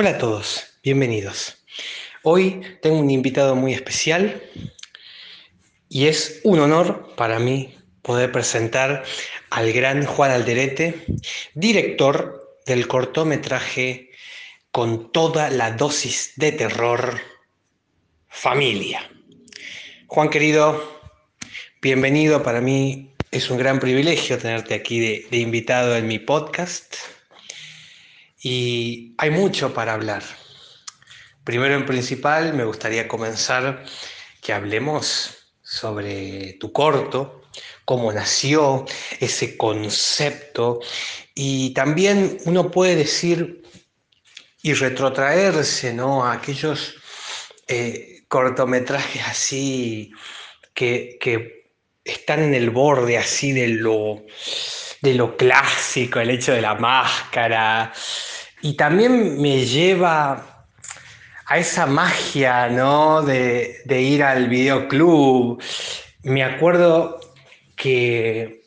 Hola a todos, bienvenidos. Hoy tengo un invitado muy especial y es un honor para mí poder presentar al gran Juan Alderete, director del cortometraje con toda la dosis de terror Familia. Juan querido, bienvenido. Para mí es un gran privilegio tenerte aquí de, de invitado en mi podcast y hay mucho para hablar. Primero en principal me gustaría comenzar que hablemos sobre tu corto, cómo nació ese concepto y también uno puede decir y retrotraerse ¿no? a aquellos eh, cortometrajes así que, que, están en el borde así de lo, de lo clásico, el hecho de la máscara, y también me lleva a esa magia, ¿no? De, ir al videoclub. Me acuerdo que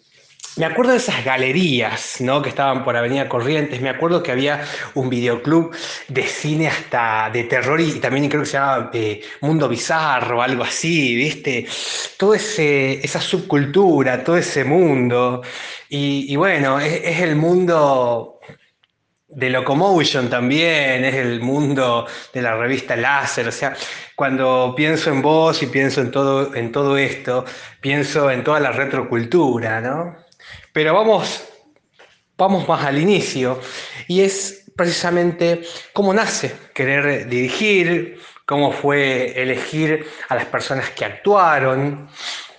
me acuerdo de esas galerías, ¿no? Que estaban por Avenida Corrientes. Me acuerdo que había un videoclub de cine hasta de terror y, también creo que se llamaba eh, Mundo Bizarro, algo así, ¿viste? Ese, esa subcultura, todo ese mundo. Y, bueno, es el mundo de Locomotion también, es el mundo de la revista Láser, o sea, cuando pienso en vos y pienso en todo, en todo esto, pienso en toda la retrocultura, ¿no? Pero vamos, vamos más al inicio, y es precisamente cómo nace querer dirigir, cómo fue elegir a las personas que actuaron,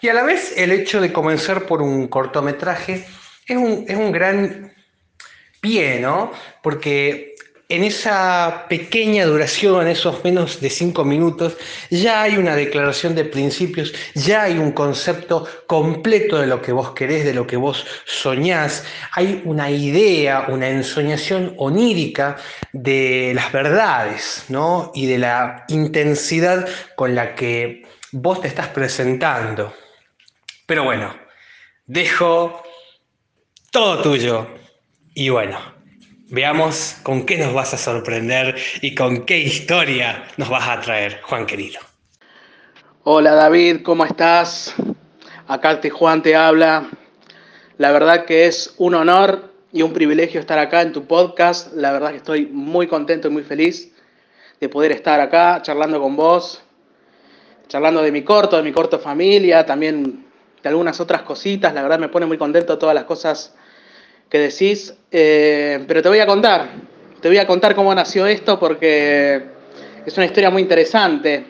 y a la vez el hecho de comenzar por un cortometraje es un, es un gran pie, ¿no? Porque en esa pequeña duración, esos menos de cinco minutos, ya hay una declaración de principios, ya hay un concepto completo de lo que vos querés, de lo que vos soñás, hay una idea, una ensoñación onírica de las verdades, ¿no? Y de la intensidad con la que vos te estás presentando. Pero bueno, dejo todo tuyo. Y bueno, veamos con qué nos vas a sorprender y con qué historia nos vas a traer, Juan querido. Hola David, ¿cómo estás? Acá te Juan te habla. La verdad que es un honor y un privilegio estar acá en tu podcast. La verdad que estoy muy contento y muy feliz de poder estar acá charlando con vos, charlando de mi corto, de mi corto familia, también de algunas otras cositas. La verdad me pone muy contento todas las cosas que decís, eh, pero te voy a contar, te voy a contar cómo nació esto porque es una historia muy interesante.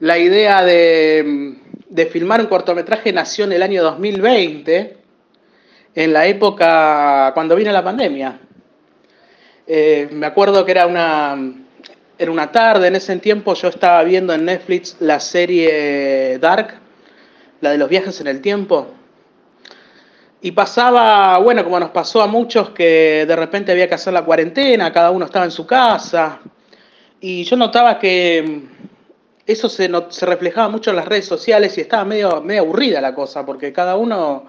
La idea de, filmar un cortometraje nació en el año 2020, en la época cuando vino la pandemia. Eh, me acuerdo que era una, era una tarde, en ese tiempo yo estaba viendo en Netflix la serie Dark, la de los viajes en el tiempo. Y pasaba, bueno, como nos pasó a muchos, que de repente había que hacer la cuarentena, cada uno estaba en su casa. Y yo notaba que eso se, reflejaba mucho en las redes sociales y estaba medio, medio aburrida la cosa, porque cada uno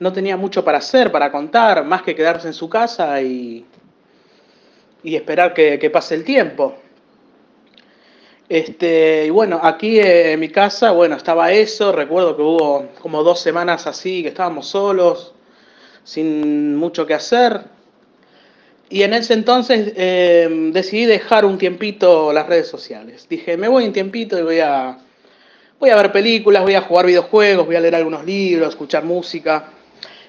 no tenía mucho para hacer, para contar, más que quedarse en su casa y, y esperar que pase el tiempo. Este, y bueno, aquí en mi casa, bueno, estaba eso, recuerdo que hubo como dos semanas así, que estábamos solos, sin mucho que hacer. Y en ese entonces eh, decidí dejar un tiempito las redes sociales. Dije, me voy un tiempito y voy a, voy a ver películas, voy a jugar videojuegos, voy a leer algunos libros, escuchar música.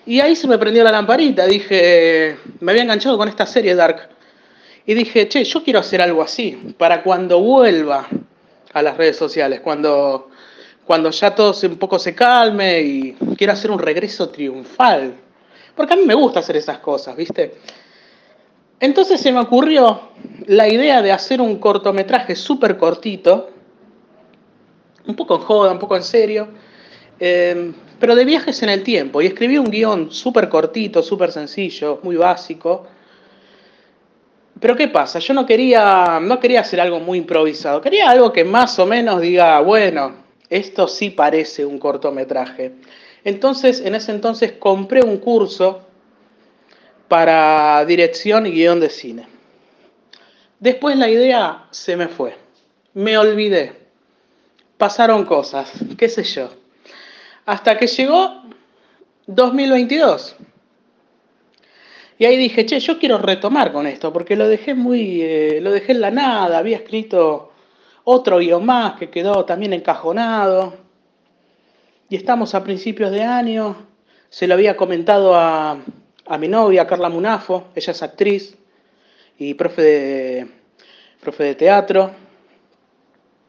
Y ahí se me prendió la lamparita, dije, me había enganchado con esta serie Dark y dije, che, yo quiero hacer algo así, para cuando vuelva a las redes sociales, cuando, cuando ya todo un poco se calme y quiero hacer un regreso triunfal. Porque a mí me gusta hacer esas cosas, ¿viste? Entonces se me ocurrió la idea de hacer un cortometraje súper cortito, un poco en joda, un poco en serio, eh, pero de viajes en el tiempo. Y escribí un guion súper cortito, súper sencillo, muy básico, pero ¿qué pasa? Yo no quería, no quería hacer algo muy improvisado, quería algo que más o menos diga, bueno, esto sí parece un cortometraje. Entonces, en ese entonces compré un curso para dirección y guion de cine. Después la idea se me fue. Me olvidé. Pasaron cosas, qué sé yo. Hasta que llegó 2022. Y ahí dije, che, yo quiero retomar con esto, porque lo dejé muy, eh, lo dejé en la nada, había escrito otro guion más que quedó también encajonado. Y estamos a principios de año, se lo había comentado a, a mi novia, Carla Munafo, ella es actriz y profe de, profe de teatro.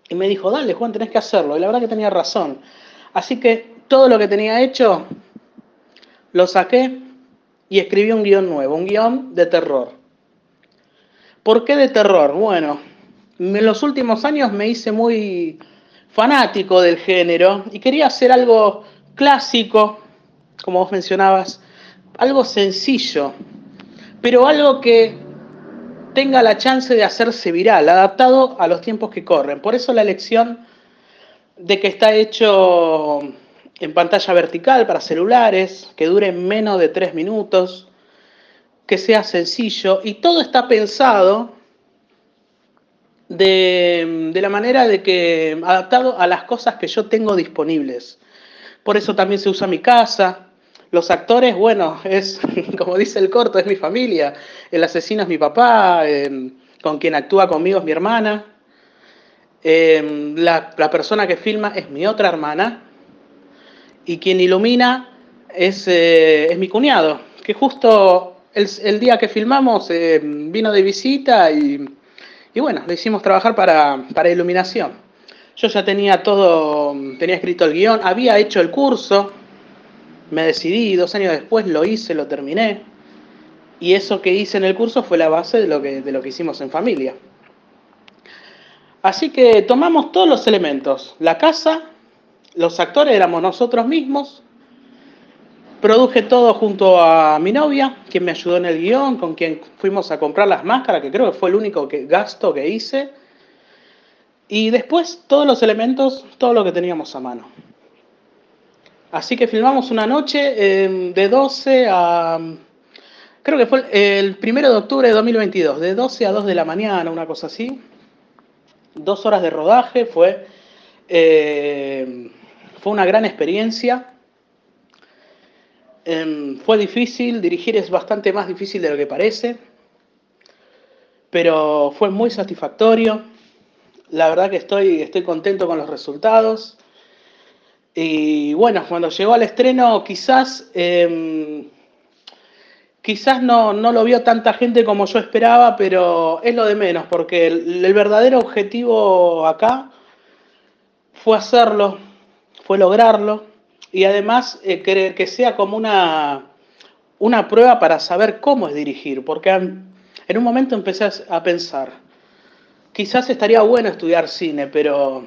Y me dijo, dale Juan, tenés que hacerlo. Y la verdad que tenía razón. Así que todo lo que tenía hecho, lo saqué y escribí un guion nuevo, un guion de terror. ¿Por qué de terror? Bueno, en los últimos años me hice muy fanático del género y quería hacer algo clásico, como vos mencionabas, algo sencillo, pero algo que tenga la chance de hacerse viral, adaptado a los tiempos que corren. Por eso la elección de que está hecho en pantalla vertical para celulares, que dure menos de tres minutos, que sea sencillo y todo está pensado de, de, la manera de que adaptado a las cosas que yo tengo disponibles. Por eso también se usa mi casa. Los actores, bueno, es como dice el corto, es mi familia. El asesino es mi papá, eh, con quien actúa conmigo es mi hermana. Eh, la, la persona que filma es mi otra hermana y quien ilumina es, eh, es mi cuñado, que justo el, el día que filmamos eh, vino de visita y, y, bueno, le hicimos trabajar para, para iluminación. Yo ya tenía todo, tenía escrito el guion, había hecho el curso, me decidí, dos años después lo hice, lo terminé, y eso que hice en el curso fue la base de lo que, de lo que hicimos en familia. Así que tomamos todos los elementos, la casa, los actores éramos nosotros mismos. Produje todo junto a mi novia, quien me ayudó en el guion, con quien fuimos a comprar las máscaras, que creo que fue el único gasto que hice. Y después todos los elementos, todo lo que teníamos a mano. Así que filmamos una noche eh, de 12 a... Creo que fue el primero de octubre de 2022, de 12 a 2 de la mañana, una cosa así. Dos horas de rodaje, fue... Eh, fue una gran experiencia. Eh, fue difícil, dirigir es bastante más difícil de lo que parece, pero fue muy satisfactorio. La verdad que estoy, estoy contento con los resultados. Y bueno, cuando llegó al estreno quizás, eh, quizás no, no, lo vio tanta gente como yo esperaba, pero es lo de menos, porque el verdadero objetivo acá fue hacerlo, fue lograrlo y además eh, que, sea como una, una prueba para saber cómo es dirigir, porque en un momento empecé a pensar, quizás estaría bueno estudiar cine, pero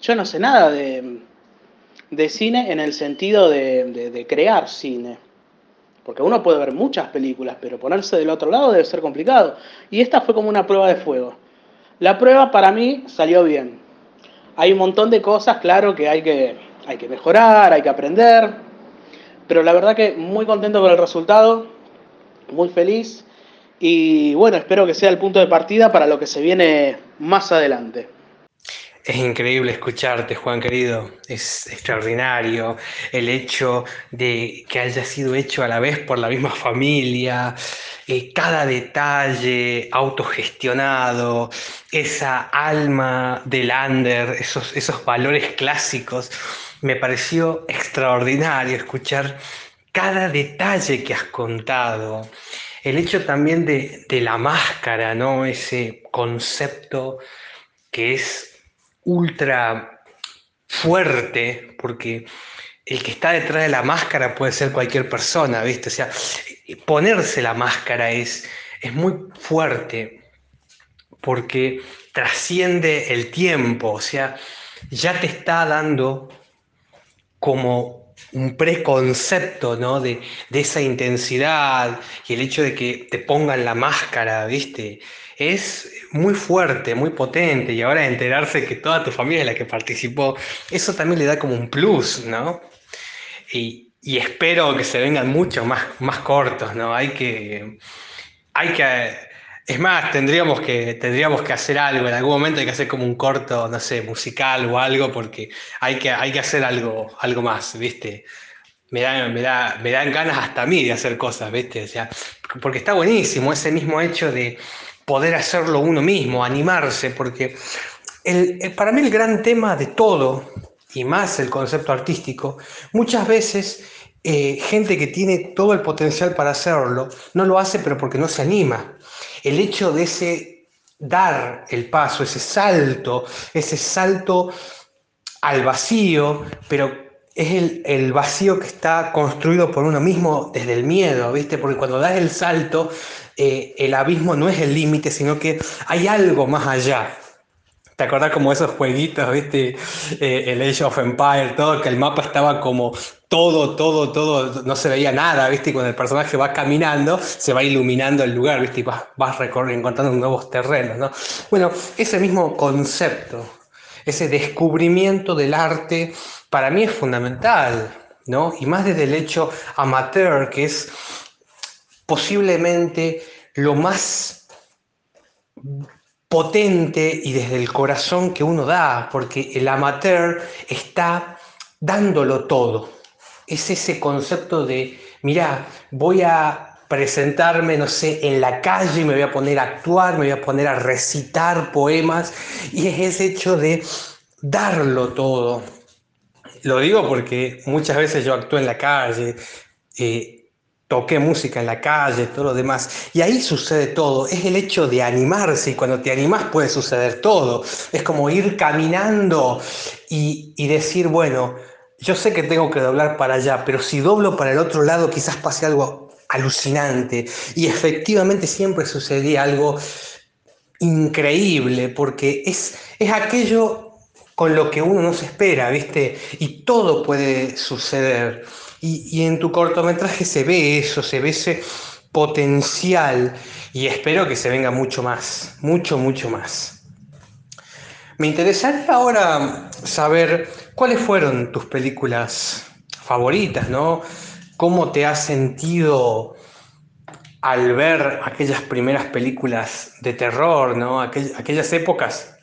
yo no sé nada de, de cine en el sentido de, de, de, crear cine. Porque uno puede ver muchas películas, pero ponerse del otro lado debe ser complicado. Y esta fue como una prueba de fuego. La prueba para mí salió bien. Hay un montón de cosas, claro, que hay que, hay que mejorar, hay que aprender, pero la verdad que muy contento con el resultado, muy feliz y bueno, espero que sea el punto de partida para lo que se viene más adelante. Es increíble escucharte, Juan querido. Es extraordinario el hecho de que haya sido hecho a la vez por la misma familia, eh, cada detalle autogestionado, esa alma del under, esos, esos valores clásicos. Me pareció extraordinario escuchar cada detalle que has contado. El hecho también de, de la máscara, ¿no? Ese concepto que es ultra fuerte, porque el que está detrás de la máscara puede ser cualquier persona, ¿viste? O sea, ponerse la máscara es, es muy fuerte, porque trasciende el tiempo, o sea, ya te está dando como un preconcepto, ¿no? De, de esa intensidad y el hecho de que te pongan la máscara, ¿viste? Es muy fuerte, muy potente, y ahora enterarse que toda tu familia es la que participó, eso también le da como un plus, ¿no? Y, y espero que se vengan mucho más, más cortos, ¿no? Hay que, hay que Es más, tendríamos que, tendríamos que hacer algo, en algún momento hay que hacer como un corto, no sé, musical o algo, porque hay que, hay que hacer algo, algo más, ¿viste? Me, da, me, da, me dan ganas hasta a mí de hacer cosas, ¿viste? O sea, porque está buenísimo ese mismo hecho de poder hacerlo uno mismo, animarse, porque el, para mí el gran tema de todo, y más el concepto artístico, muchas veces eh, gente que tiene todo el potencial para hacerlo, no lo hace pero porque no se anima. El hecho de ese dar el paso, ese salto, ese salto al vacío, pero es el, vacío que está construido por uno mismo desde el miedo, ¿viste? Porque cuando das el salto, eh, el abismo no es el límite, sino que hay algo más allá. ¿Te acordás como esos jueguitos, viste? Eh, el Age of Empire, todo, que el mapa estaba como todo, todo, todo, no se veía nada, viste? Y cuando el personaje va caminando, se va iluminando el lugar, viste? Y vas, vas encontrando nuevos terrenos, ¿no? Bueno, ese mismo concepto, ese descubrimiento del arte, para mí es fundamental, ¿no? Y más desde el hecho amateur, que es posiblemente lo más potente y desde el corazón que uno da, porque el amateur está dándolo todo. Es ese concepto de, mira, voy a presentarme, no sé, en la calle, me voy a poner a actuar, me voy a poner a recitar poemas, y es ese hecho de darlo todo. Lo digo porque muchas veces yo actúo en la calle, eh, toqué música en la calle, todo lo demás. Y ahí sucede todo. Es el hecho de animarse y cuando te animas puede suceder todo. Es como ir caminando y, decir, bueno, yo sé que tengo que doblar para allá, pero si doblo para el otro lado quizás pase algo alucinante. Y efectivamente siempre sucedía algo increíble porque es, es aquello con lo que uno no se espera, ¿viste? Y todo puede suceder. Y, en tu cortometraje se ve eso, se ve ese potencial y espero que se venga mucho más, mucho, mucho más. Me interesaría ahora saber cuáles fueron tus películas favoritas, ¿no? ¿Cómo te has sentido al ver aquellas primeras películas de terror, ¿no? aquellas épocas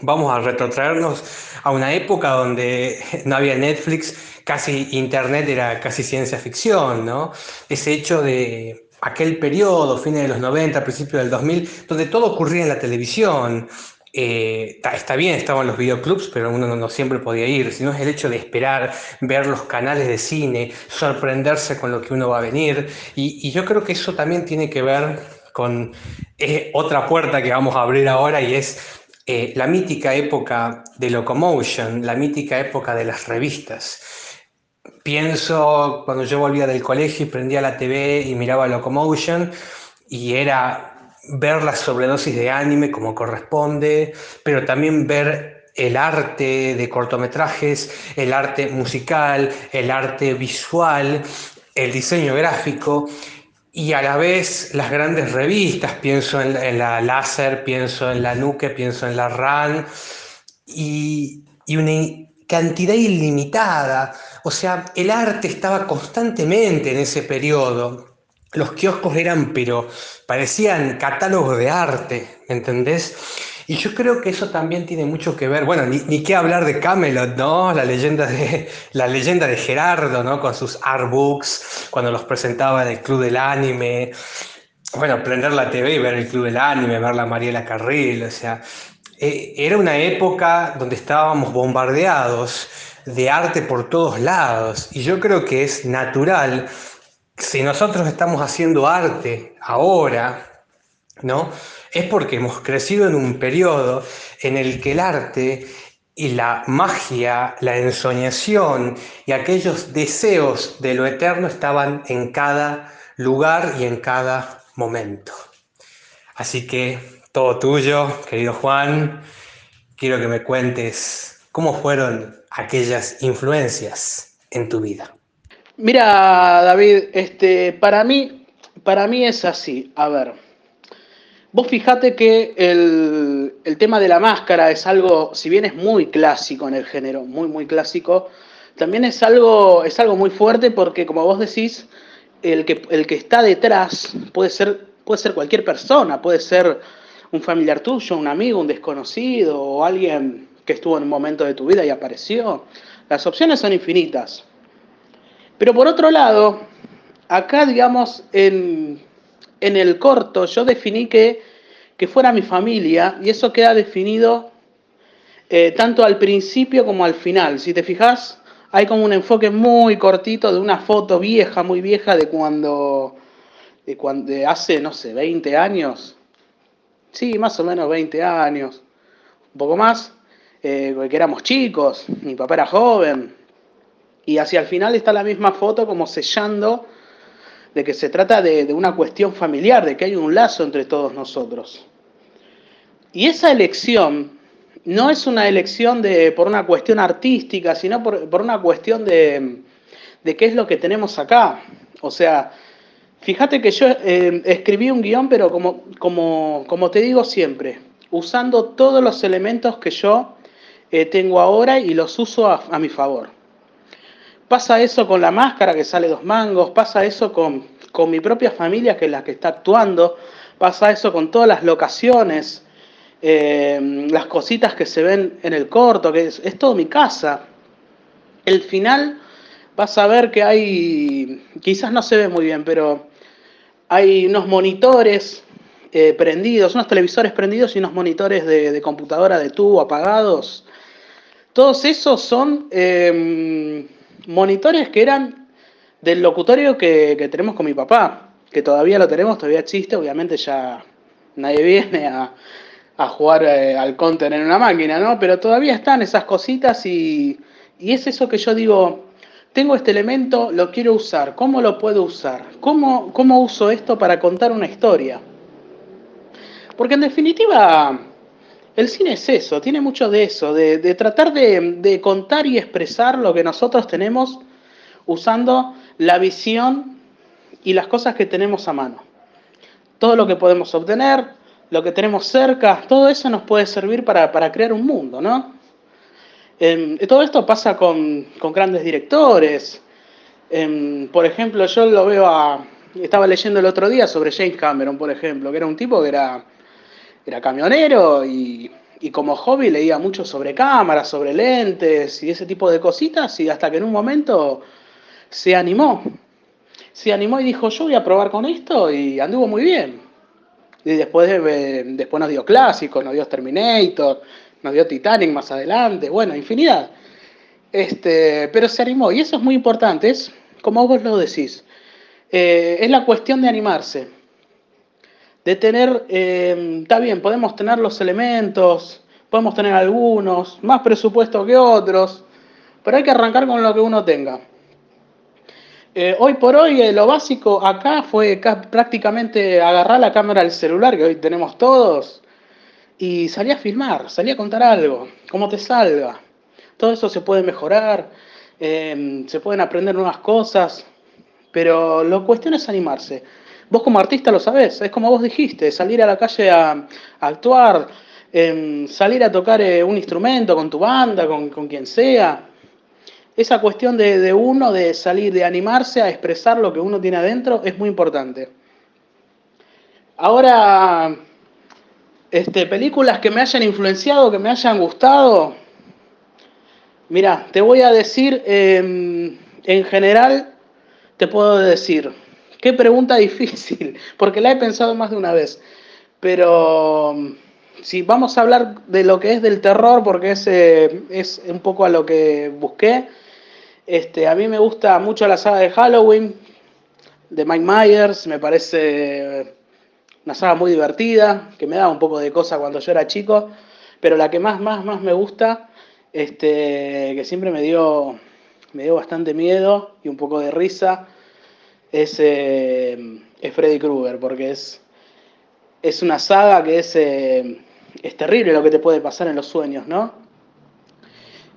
vamos a retrotraernos a una época donde no había Netflix, casi Internet era casi ciencia ficción, ¿no? Ese hecho de aquel periodo, fines de los 90, principios del 2000, donde todo ocurría en la televisión. Eh, está bien, estaban los videoclubs, pero uno no, siempre podía ir, sino es el hecho de esperar, ver los canales de cine, sorprenderse con lo que uno va a venir. Y, yo creo que eso también tiene que ver con eh, otra puerta que vamos a abrir ahora y es eh, la mítica época de Locomotion, la mítica época de las revistas. Pienso cuando yo volvía del colegio y prendía la TV y miraba Locomotion y era ver la sobredosis de anime como corresponde, pero también ver el arte de cortometrajes, el arte musical, el arte visual, el diseño gráfico y a la vez las grandes revistas, pienso en, la Láser, pienso en la Nuke, pienso en la RAN, y, y, una cantidad ilimitada. O sea, el arte estaba constantemente en ese periodo. Los kioscos eran, pero parecían catálogos de arte, ¿me entendés? Y yo creo que eso también tiene mucho que ver, bueno, ni, ni, qué hablar de Camelot, ¿no? La leyenda de, la leyenda de Gerardo, ¿no? Con sus artbooks, cuando los presentaba en el Club del Anime. Bueno, prender la TV y ver el Club del Anime, ver la Mariela Carril, o sea, e, era una época donde estábamos bombardeados de arte por todos lados. Y yo creo que es natural, si nosotros estamos haciendo arte ahora, ¿no? es porque hemos crecido en un periodo en el que el arte y la magia, la ensoñación y aquellos deseos de lo eterno estaban en cada lugar y en cada momento. Así que todo tuyo, querido Juan, quiero que me cuentes cómo fueron aquellas influencias en tu vida. Mira, David, este, para mí, para mí es así. A ver, Vos fijate que el, tema de la máscara es algo, si bien es muy clásico en el género, muy, muy clásico, también es algo, es algo muy fuerte porque, como vos decís, el que, el que está detrás puede ser puede ser cualquier persona, puede ser un familiar tuyo, un amigo, un desconocido o alguien que estuvo en un momento de tu vida y apareció. Las opciones son infinitas. Pero por otro lado, acá, digamos, en, el corto, yo definí que, que, fuera mi familia y eso queda definido eh, tanto al principio como al final. Si te fijas, hay como un enfoque muy cortito de una foto vieja, muy vieja, de cuando, de cuando hace, no sé, 20 años. Sí, más o menos 20 años, un poco más, eh, que éramos chicos, mi papá era joven, y hacia el final está la misma foto como sellando de que se trata de, una cuestión familiar, de que hay un lazo entre todos nosotros. Y esa elección no es una elección de, por una cuestión artística, sino por, una cuestión de, qué es lo que tenemos acá. O sea, fíjate que yo eh, escribí un guion, pero como, como, como, te digo siempre, usando todos los elementos que yo eh, tengo ahora y los uso a, mi favor. Pasa eso con la máscara que sale dos mangos, pasa eso con, con mi propia familia que es la que está actuando, pasa eso con todas las locaciones, eh, las cositas que se ven en el corto, que es, todo mi casa. El final vas a ver que hay, quizás no se ve muy bien, pero hay unos monitores eh, prendidos, unos televisores prendidos y unos monitores de, computadora de tubo apagados. Todos esos son em, monitores que eran del locutorio que, tenemos con mi papá, que todavía lo tenemos, todavía existe, obviamente ya nadie viene a, a jugar eh, al counter en una máquina, ¿no? Pero todavía están esas cositas y, es eso que yo digo, tengo este elemento, lo quiero usar, ¿cómo lo puedo usar? ¿Cómo, cómo uso esto para contar una historia? Porque en definitiva, el cine es eso, tiene mucho de eso, de, tratar de, de, contar y expresar lo que nosotros tenemos usando la visión y las cosas que tenemos a mano. Todo lo que podemos obtener, lo que tenemos cerca, todo eso nos puede servir para, crear un mundo, ¿no? Em, todo esto pasa con, grandes directores. Em, por ejemplo, yo lo veo a... Estaba leyendo el otro día sobre James Cameron, por ejemplo, que era un tipo que era, era camionero y, y como hobby leía mucho sobre cámaras, sobre lentes y ese tipo de cositas y hasta que en un momento se animó. Se animó y dijo, yo voy a probar con esto y anduvo muy bien. Y después, después nos dio clásicos, nos dio Terminator, nos dio Titanic más adelante, bueno, infinidad. Este, pero se animó, y eso es muy importante, es como vos lo decís, eh, es la cuestión de animarse, de tener, eh, está bien, podemos tener los elementos, podemos tener algunos, más presupuesto que otros, pero hay que arrancar con lo que uno tenga. Eh, hoy por hoy eh, lo básico acá fue prácticamente agarrar la cámara del celular que hoy tenemos todos y salir a filmar, salir a contar algo, cómo te salga. Todo eso se puede mejorar, em, se pueden aprender nuevas cosas, pero la cuestión es animarse. Vos como artista lo sabés, es como vos dijiste, salir a la calle a, actuar, em, salir a tocar eh, un instrumento con tu banda, con, con quien sea esa cuestión de, uno, de salir, de animarse a expresar lo que uno tiene adentro, es muy importante. Ahora, este, películas que me hayan influenciado, que me hayan gustado. Mira, te voy a decir, em, en general, te puedo decir, qué pregunta difícil, porque la he pensado más de una vez. Pero si vamos a hablar de lo que es del terror, porque es, eh, es un poco a lo que busqué, este, a mí me gusta mucho la saga de Halloween, de Mike Myers, me parece una saga muy divertida, que me daba un poco de cosa cuando yo era chico, pero la que más, más, más me gusta, este, que siempre me dio, me dio bastante miedo y un poco de risa, es, eh, Freddy Krueger, porque es, es una saga que es, eh, es terrible lo que te puede pasar en los sueños, ¿no?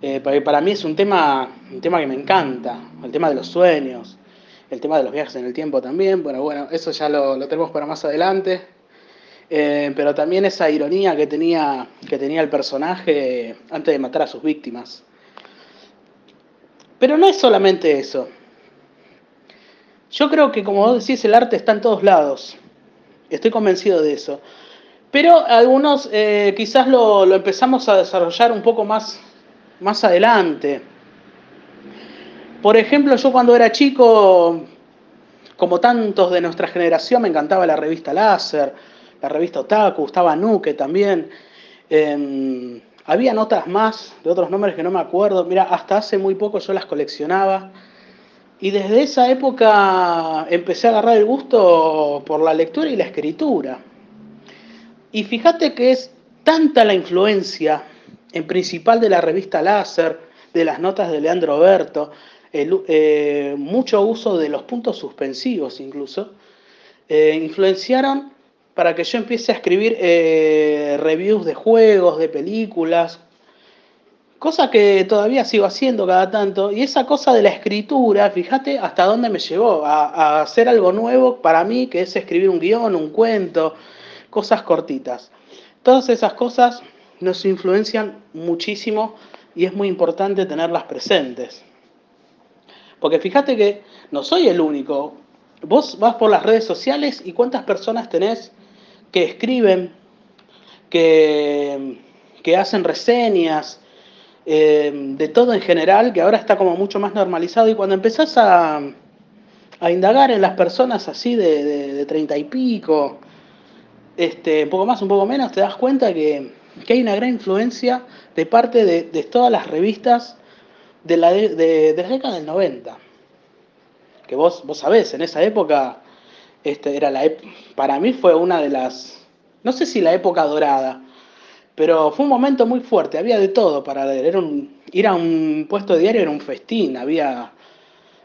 Eh, para mí es un tema, un tema que me encanta, el tema de los sueños, el tema de los viajes en el tiempo también, bueno, bueno, eso ya lo, tenemos para más adelante, eh, pero también esa ironía que tenía, que tenía el personaje antes de matar a sus víctimas. Pero no es solamente eso. Yo creo que, como vos decís, el arte está en todos lados. Estoy convencido de eso. Pero algunos eh, quizás lo, lo, empezamos a desarrollar un poco más, más adelante. Por ejemplo, yo cuando era chico, como tantos de nuestra generación, me encantaba la revista Láser, la revista Otaku, estaba Nuke también. Eh, habían otras más, de otros nombres que no me acuerdo. Mira, hasta hace muy poco yo las coleccionaba. Y desde esa época empecé a agarrar el gusto por la lectura y la escritura. Y fíjate que es tanta la influencia, en principal de la revista Láser, de las notas de Leandro Berto, eh, mucho uso de los puntos suspensivos incluso, eh, influenciaron para que yo empiece a escribir eh, reviews de juegos, de películas, cosa que todavía sigo haciendo cada tanto, y esa cosa de la escritura, fíjate hasta dónde me llevó, a, a hacer algo nuevo para mí, que es escribir un guion, un cuento, cosas cortitas. Todas esas cosas nos influencian muchísimo y es muy importante tenerlas presentes. Porque fíjate que no soy el único. Vos vas por las redes sociales y cuántas personas tenés que escriben, que, que hacen reseñas, eh, de todo en general, que ahora está como mucho más normalizado. Y cuando empezás a, a indagar en las personas así de treinta y pico, este, un poco más, un poco menos, te das cuenta que, que hay una gran influencia de parte de, de todas las revistas de la, de, de, de década del 90. Que vos, vos sabés, en esa época este, era la para mí fue una de las, no sé si la época dorada, pero fue un momento muy fuerte, había de todo para leer. Era un, ir a un puesto de diario era un festín, había,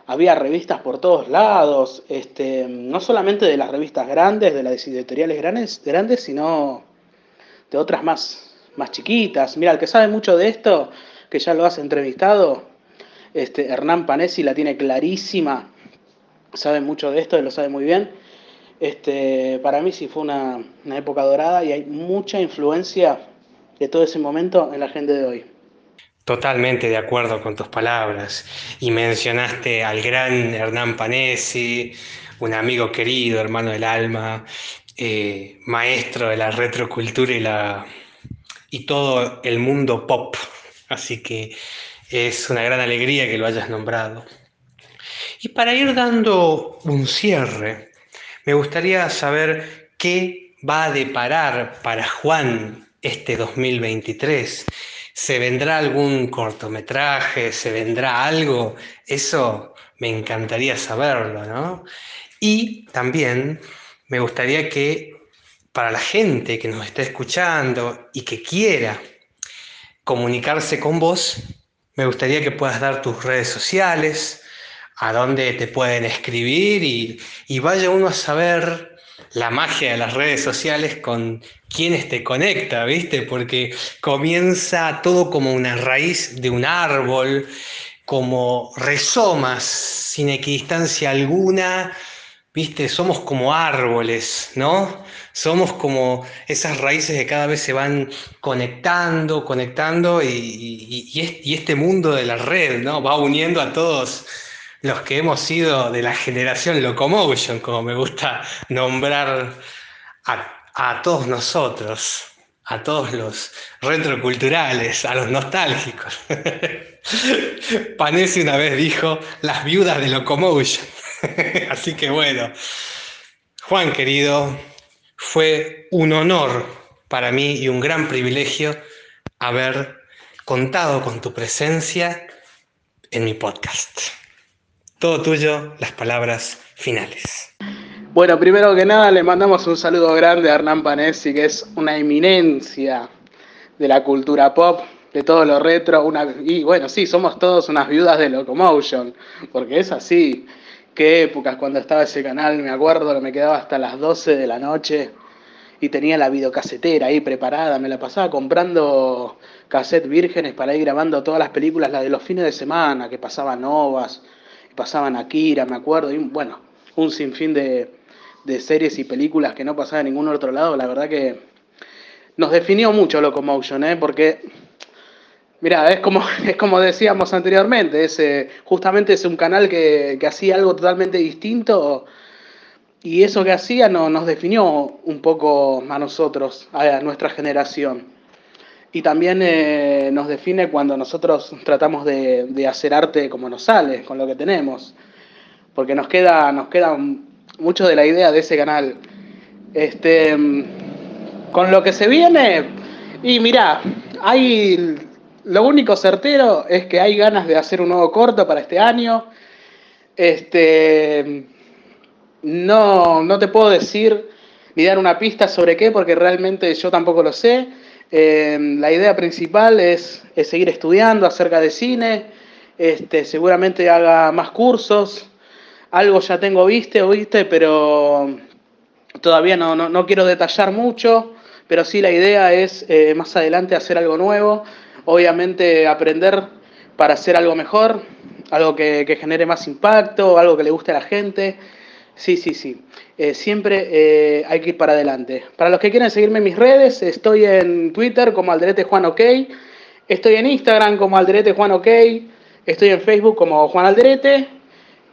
había revistas por todos lados, este, no solamente de las revistas grandes, de las editoriales grandes, grandes sino de otras más, más chiquitas. Mira, el que sabe mucho de esto, que ya lo has entrevistado, este, Hernán Panesi la tiene clarísima, sabe mucho de esto y lo sabe muy bien. Este, para mí sí fue una, una época dorada y hay mucha influencia de todo ese momento en la gente de hoy. Totalmente de acuerdo con tus palabras. Y mencionaste al gran Hernán Panesi, un amigo querido, hermano del alma, eh, maestro de la retrocultura y, la, y todo el mundo pop. Así que es una gran alegría que lo hayas nombrado. Y para ir dando un cierre, me gustaría saber qué va a deparar para Juan este 2023. ¿Se vendrá algún cortometraje? ¿Se vendrá algo? Eso me encantaría saberlo, ¿no? Y también me gustaría que para la gente que nos está escuchando y que quiera comunicarse con vos, me gustaría que puedas dar tus redes sociales, a dónde te pueden escribir y, vaya uno a saber la magia de las redes sociales con quienes te conecta, ¿viste? Porque comienza todo como una raíz de un árbol, como resomas sin equidistancia alguna, ¿viste? Somos como árboles, ¿no? Somos como esas raíces que cada vez se van conectando, conectando y, este mundo de la red, ¿no? Va uniendo a todos los que hemos sido de la generación Locomotion, como me gusta nombrar a, a todos nosotros, a todos los retroculturales, a los nostálgicos. Panesi una vez dijo, las viudas de Locomotion. Así que bueno, Juan querido, fue un honor para mí y un gran privilegio haber contado con tu presencia en mi podcast. Todo tuyo, las palabras finales. Bueno, primero que nada le mandamos un saludo grande a Hernán Panesi, que es una eminencia de la cultura pop, de todo lo retro. Y bueno, sí, somos todos unas viudas de Locomotion, porque es así. Qué épocas cuando estaba ese canal, me acuerdo que me quedaba hasta las 12 de la noche y tenía la videocasetera ahí preparada, me la pasaba comprando cassette vírgenes para ir grabando todas las películas, las de los fines de semana, que pasaban novas, pasaban Akira, me acuerdo, y bueno, un sinfín de, de series y películas que no pasaba en ningún otro lado, la verdad que nos definió mucho Locomotion, ¿eh? porque, mira, es como, es como decíamos anteriormente, es, eh, justamente es un canal que, que hacía algo totalmente distinto y eso que hacía no, nos definió un poco a nosotros, a nuestra generación. Y también eh, nos define cuando nosotros tratamos de, de, hacer arte como nos sale, con lo que tenemos. Porque nos queda, nos queda mucho de la idea de ese canal. Este, con lo que se viene, y mirá, hay lo único certero es que hay ganas de hacer un nuevo corto para este año. Este, no, no te puedo decir ni dar una pista sobre qué, porque realmente yo tampoco lo sé. Eh, la idea principal es, seguir estudiando acerca de cine. Este, seguramente haga más cursos. Algo ya tengo viste o viste, pero todavía no, no, quiero detallar mucho. Pero sí la idea es eh, más adelante hacer algo nuevo obviamente aprender para hacer algo mejor, algo que, genere más impacto, algo que le guste a la gente. Sí, sí, sí. Eh, siempre eh, hay que ir para adelante. Para los que quieren seguirme en mis redes, estoy en Twitter como Alderete Juan OK, estoy en Instagram como Alderete Juan OK, estoy en Facebook como Juan Alderete.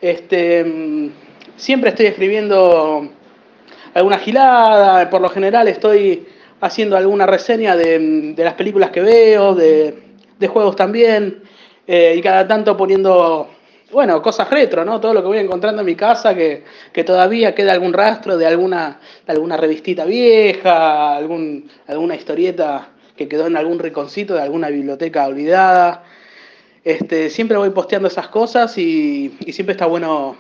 Este, mm, siempre estoy escribiendo alguna gilada, por lo general estoy haciendo alguna reseña de, las películas que veo, de, juegos también, eh, y cada tanto poniendo, bueno, cosas retro, ¿no? Todo lo que voy encontrando en mi casa, que, todavía queda algún rastro de alguna, alguna revistita vieja, algún, alguna historieta que quedó en algún rinconcito de alguna biblioteca olvidada. Este, siempre voy posteando esas cosas y, y siempre está bueno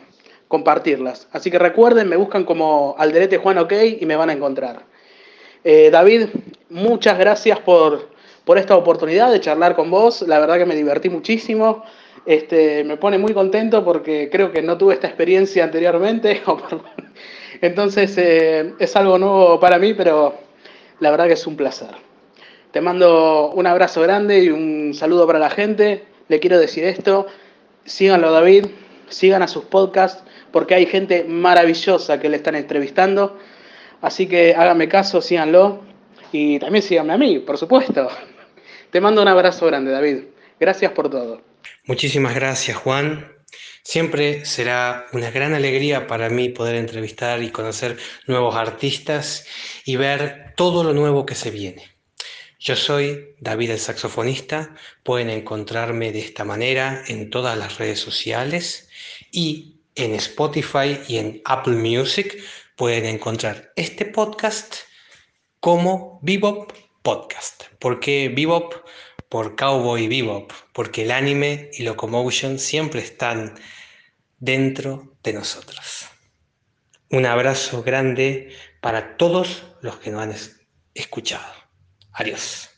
compartirlas. Así que recuerden, me buscan como Alderete Juan OK y me van a encontrar. Eh, David, muchas gracias por, esta oportunidad de charlar con vos. La verdad que me divertí muchísimo. Este, me pone muy contento porque creo que no tuve esta experiencia anteriormente. Entonces eh, es algo nuevo para mí, pero la verdad que es un placer. Te mando un abrazo grande y un saludo para la gente. Le quiero decir esto, síganlo David, sigan a sus podcasts porque hay gente maravillosa que le están entrevistando Así que háganme caso, síganlo y también síganme a mí, por supuesto. Te mando un abrazo grande, David. Gracias por todo. Muchísimas gracias, Juan. Siempre será una gran alegría para mí poder entrevistar y conocer nuevos artistas y ver todo lo nuevo que se viene. Yo soy David el saxofonista, pueden encontrarme de esta manera en todas las redes sociales y en Spotify y en Apple Music pueden encontrar este podcast como Bebop Podcast. ¿Por qué Bebop? Por Cowboy Bebop, porque el anime y Locomotion siempre están dentro de nosotros. Un abrazo grande para todos los que nos han escuchado. Adiós.